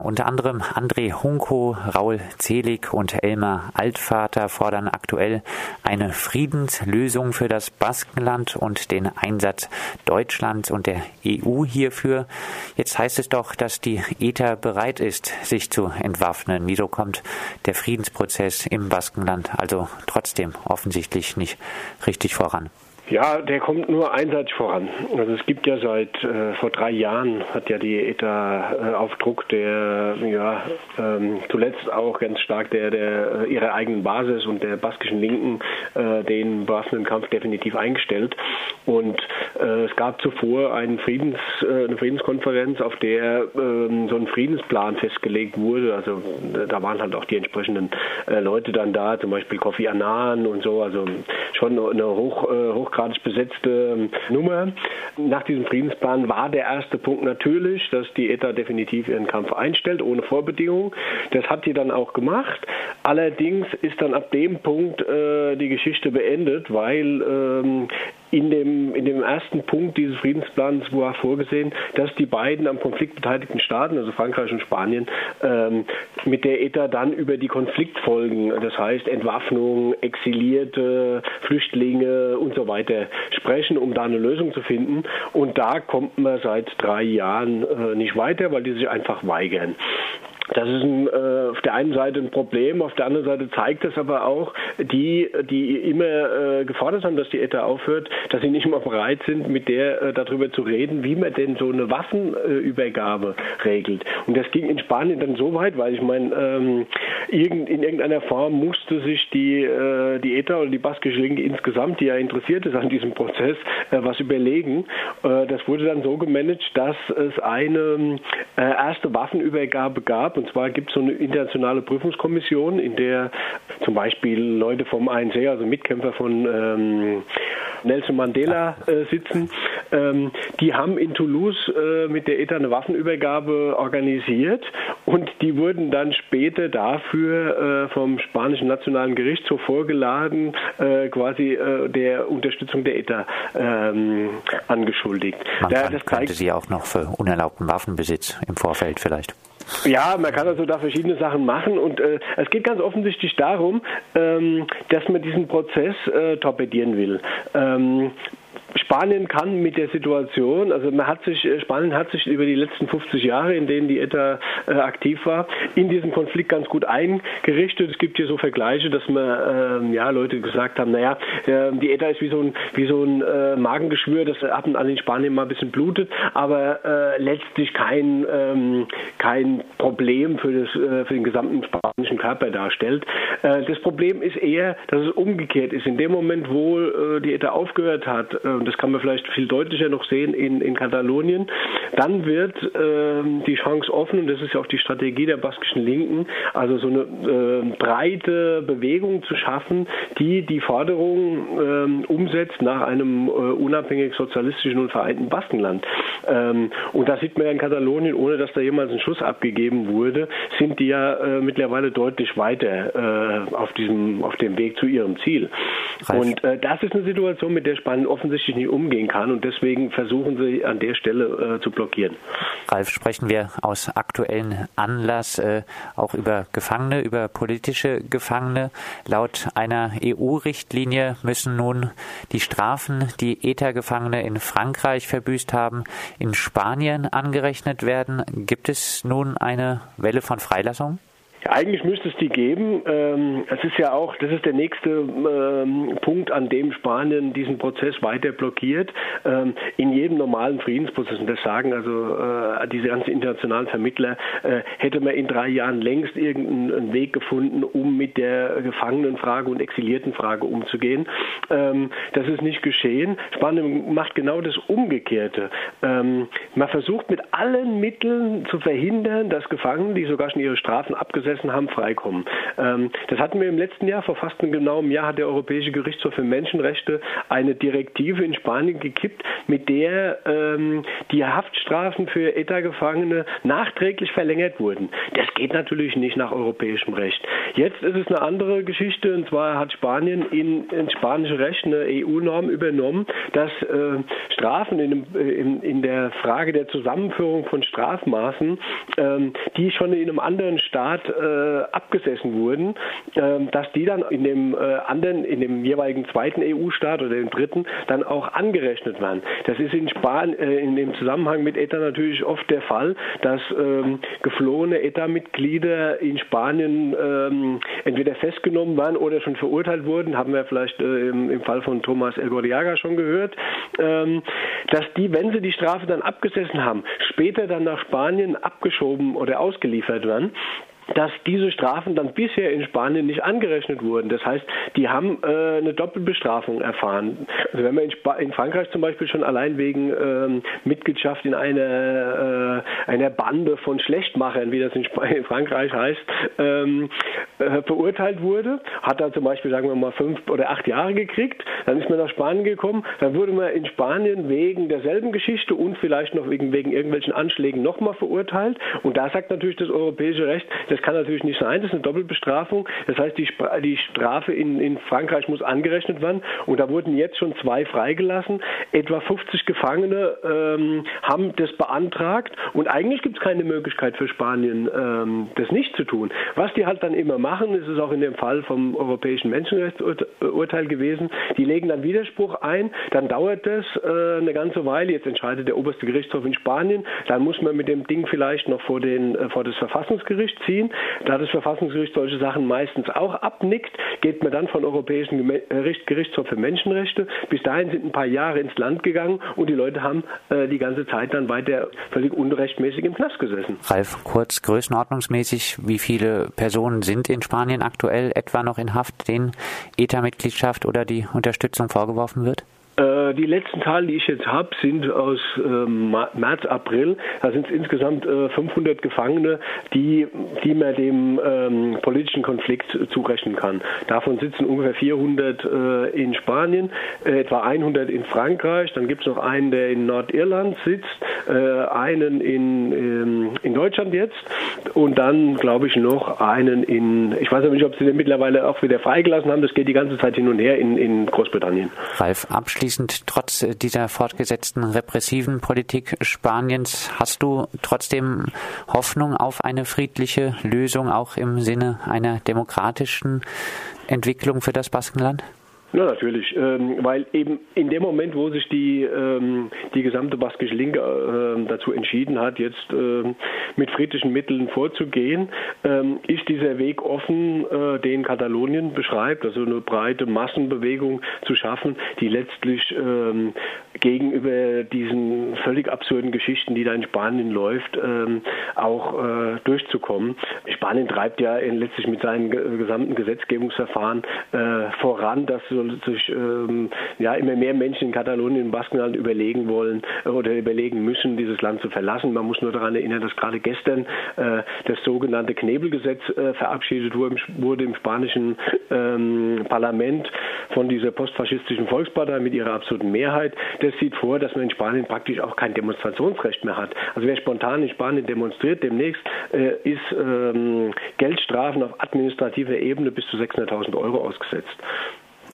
Unter anderem André Hunko, Raul Zelig und Elmar Altvater fordern aktuell eine Friedenslösung für das Baskenland und den Einsatz Deutschlands und der EU hierfür. Jetzt heißt es doch, dass die ETA bereit ist, sich zu entwaffnen. Wieso kommt der Friedensprozess im Baskenland also trotzdem offensichtlich nicht richtig voran? Ja, der kommt nur einseitig voran. Also es gibt ja seit äh, vor drei Jahren hat ja die ETA äh, auf Druck der ja ähm, zuletzt auch ganz stark der der äh, ihrer eigenen Basis und der baskischen Linken äh, den bewaffneten Kampf definitiv eingestellt. Und äh, es gab zuvor einen Friedens, äh, eine Friedenskonferenz, auf der ähm, so ein Friedensplan festgelegt wurde. Also da waren halt auch die entsprechenden äh, Leute dann da, zum Beispiel Kofi Annan und so. Also schon eine hoch, äh, hoch demokratisch besetzte ähm, Nummer. Nach diesem Friedensplan war der erste Punkt natürlich, dass die ETA definitiv ihren Kampf einstellt, ohne Vorbedingungen. Das hat sie dann auch gemacht. Allerdings ist dann ab dem Punkt äh, die Geschichte beendet, weil ähm, in dem, in dem ersten Punkt dieses Friedensplans war vorgesehen, dass die beiden am Konflikt beteiligten Staaten, also Frankreich und Spanien, ähm, mit der ETA dann über die Konfliktfolgen, das heißt Entwaffnung, Exilierte, Flüchtlinge und so weiter sprechen, um da eine Lösung zu finden. Und da kommt man seit drei Jahren äh, nicht weiter, weil die sich einfach weigern. Das ist ein, äh, auf der einen Seite ein Problem, auf der anderen Seite zeigt es aber auch, die, die immer äh, gefordert haben, dass die ETA aufhört, dass sie nicht immer bereit sind, mit der äh, darüber zu reden, wie man denn so eine Waffenübergabe regelt. Und das ging in Spanien dann so weit, weil ich meine, ähm, irgend, in irgendeiner Form musste sich die, äh, die ETA oder die baskische Linke insgesamt, die ja interessiert ist an diesem Prozess, äh, was überlegen. Äh, das wurde dann so gemanagt, dass es eine äh, erste Waffenübergabe gab und zwar gibt es so eine internationale Prüfungskommission, in der zum Beispiel Leute vom ANC, also Mitkämpfer von ähm, Nelson Mandela äh, sitzen. Ähm, die haben in Toulouse äh, mit der ETA eine Waffenübergabe organisiert und die wurden dann später dafür äh, vom spanischen Nationalen Gerichtshof vorgeladen, äh, quasi äh, der Unterstützung der ETA ähm, angeschuldigt. Man da, kann, könnte sie auch noch für unerlaubten Waffenbesitz im Vorfeld vielleicht. Ja, man kann also da verschiedene Sachen machen und äh, es geht ganz offensichtlich darum, ähm, dass man diesen Prozess äh, torpedieren will. Ähm, Spanien kann mit der Situation, also man hat sich, äh, Spanien hat sich über die letzten 50 Jahre, in denen die ETA äh, aktiv war, in diesen Konflikt ganz gut eingerichtet. Es gibt hier so Vergleiche, dass man, äh, ja, Leute gesagt haben, naja, äh, die ETA ist wie so ein, wie so ein äh, Magengeschwür, das ab und an in Spanien mal ein bisschen blutet, aber letztlich kein, ähm, kein Problem für, das, für den gesamten spanischen Körper darstellt. das Problem ist eher, dass es umgekehrt ist. In dem Moment, wo die ETA aufgehört hat, und das kann man vielleicht viel deutlicher noch sehen in, in Katalonien, dann wird äh, die Chance offen, und das ist ja auch die Strategie der baskischen Linken, also so eine äh, breite Bewegung zu schaffen, die die Forderung äh, umsetzt nach einem äh, unabhängig sozialistischen und vereinten Baskenland. Ähm, und das sieht man ja in Katalonien, ohne dass da jemals ein Schuss abgegeben wurde, sind die ja äh, mittlerweile deutlich weiter äh, auf diesem, auf dem Weg zu ihrem Ziel. Ralf. Und das ist eine Situation, mit der Spanien offensichtlich offensichtlich umgehen kann und deswegen versuchen sie an der Stelle äh, zu blockieren. Ralf, sprechen wir aus aktuellem Anlass äh, auch über Gefangene, über politische Gefangene. Laut einer EU-Richtlinie müssen nun die Strafen, die ETA-Gefangene in Frankreich verbüßt haben, in Spanien angerechnet werden. Gibt es nun eine Welle von Freilassungen? Ja, eigentlich müsste es die geben. Ähm, es ist ja auch, das ist der nächste ähm, Punkt, an dem Spanien diesen Prozess weiter blockiert. Ähm, in jedem normalen Friedensprozess, und das sagen also äh, diese ganzen internationalen Vermittler, äh, hätte man in drei Jahren längst irgendeinen Weg gefunden, um mit der Gefangenenfrage und Exiliertenfrage umzugehen. das ist nicht geschehen. Spanien macht genau das Umgekehrte. man versucht mit allen Mitteln zu verhindern, dass Gefangene, die sogar schon ihre Strafen abgesetzt gesessen haben, freikommen. Ähm, das hatten wir im letzten Jahr, vor fast einem genauen Jahr hat der Europäische Gerichtshof für Menschenrechte eine Direktive in Spanien gekippt, mit der ähm, die Haftstrafen für ETA-Gefangene nachträglich verlängert wurden. Das geht natürlich nicht nach europäischem Recht. Jetzt ist es eine andere Geschichte und zwar hat Spanien in, in spanische Recht eine EU-Norm übernommen, dass äh, Strafen in, in, in, der Frage der Zusammenführung von Strafmaßen, ähm, die schon in einem anderen Staat äh, abgesessen wurden, äh, dass die dann in dem äh, anderen, in dem jeweiligen zweiten EU-Staat oder dem dritten dann auch angerechnet werden. Das ist in Spanien äh, in dem Zusammenhang mit ETA natürlich oft der Fall, dass ähm, geflohene ETA-Mitglieder in Spanien ähm, entweder festgenommen waren oder schon verurteilt wurden, haben wir vielleicht äh, im, im, Fall von Thomas Elgoriaga schon gehört, ähm, dass die, wenn sie die Strafe dann abgesessen haben, später dann nach Spanien abgeschoben oder ausgeliefert werden dass diese Strafen dann bisher in Spanien nicht angerechnet wurden. Das heißt, die haben äh, eine Doppelbestrafung erfahren. Also wenn man in, in, Frankreich zum Beispiel schon allein wegen ähm, Mitgliedschaft in einer, äh, einer Bande von Schlechtmachern, wie das in, Sp in Frankreich heißt, ähm, äh, verurteilt wurde, hat da zum Beispiel, sagen wir mal, fünf oder acht Jahre gekriegt, dann ist man nach Spanien gekommen, dann wurde man in Spanien wegen derselben Geschichte und vielleicht noch wegen, wegen irgendwelchen Anschlägen nochmal verurteilt. Und da sagt natürlich das europäische Recht, das kann natürlich nicht sein, das ist eine Doppelbestrafung. Das heißt, die, die Strafe in, in Frankreich muss angerechnet werden. Und da wurden jetzt schon zwei freigelassen. Etwa 50 Gefangene ähm, haben das beantragt. Und eigentlich gibt es keine Möglichkeit für Spanien, ähm, das nicht zu tun. Was die halt dann immer machen, ist es auch in dem Fall vom Europäischen Menschenrechtsurteil gewesen, die legen dann Widerspruch ein, dann dauert das äh, eine ganze Weile. Jetzt entscheidet der oberste Gerichtshof in Spanien. Dann muss man mit dem Ding vielleicht noch vor, den, äh, vor das Verfassungsgericht ziehen. Da das Verfassungsgericht solche Sachen meistens auch abnickt, geht man dann von Europäischen äh, Gerichtshof für Menschenrechte. Bis dahin sind ein paar Jahre ins Land gegangen und die Leute haben äh, die ganze Zeit dann weiter völlig unrechtmäßig im Knast gesessen. Ralf, kurz größenordnungsmäßig, wie viele Personen sind in Spanien aktuell etwa noch in Haft, denen ETA-Mitgliedschaft oder die Unterstützung vorgeworfen wird? Äh, die letzten Zahlen, die ich jetzt habe, sind aus ähm, März, April. Da sind es insgesamt 500 äh, Gefangene, die, die man dem ähm, politischen Konflikt zurechnen kann. Davon sitzen ungefähr 400 äh, in Spanien, etwa 100 in Frankreich. Dann gibt es noch einen, der in Nordirland sitzt, einen in, ähm, in Deutschland jetzt und dann, glaube ich, noch einen in, ich weiß nicht, ob sie den mittlerweile auch wieder freigelassen haben. Das geht die ganze Zeit hin und her in, in Großbritannien. Ralf, abschließend abschließend, trotz dieser fortgesetzten repressiven Politik Spaniens, hast du trotzdem Hoffnung auf eine friedliche Lösung, auch im Sinne einer demokratischen Entwicklung für das Baskenland? Ja, natürlich, ähm, weil eben in dem Moment, wo sich die, ähm, die gesamte baskische Linke äh, dazu entschieden hat, jetzt äh, mit friedlichen Mitteln vorzugehen, ähm, ist dieser Weg offen, äh, den Katalonien beschreibt, also eine breite Massenbewegung zu schaffen, die letztlich ähm, gegenüber diesen völlig absurden Geschichten, die da in Spanien läuft, ähm, auch äh, durchzukommen. Spanien treibt ja in, letztlich mit seinen gesamten Gesetzgebungsverfahren äh, voran, dass sich ähm, ja immer mehr Menschen in Katalonien und Baskenland überlegen wollen äh, oder überlegen müssen, dieses Land zu verlassen. Man muss nur daran erinnern, dass gerade gestern äh, das sogenannte Knebelgesetz äh, verabschiedet wurde, wurde im spanischen ähm, Parlament von dieser postfaschistischen Volkspartei mit ihrer absoluten Mehrheit. Das sieht vor, dass man in Spanien praktisch auch kein Demonstrationsrecht mehr hat. Also wer spontan in Spanien demonstriert, demnächst äh, ist ähm, Geldstrafen auf administrativer Ebene bis zu 600.000 Euro ausgesetzt.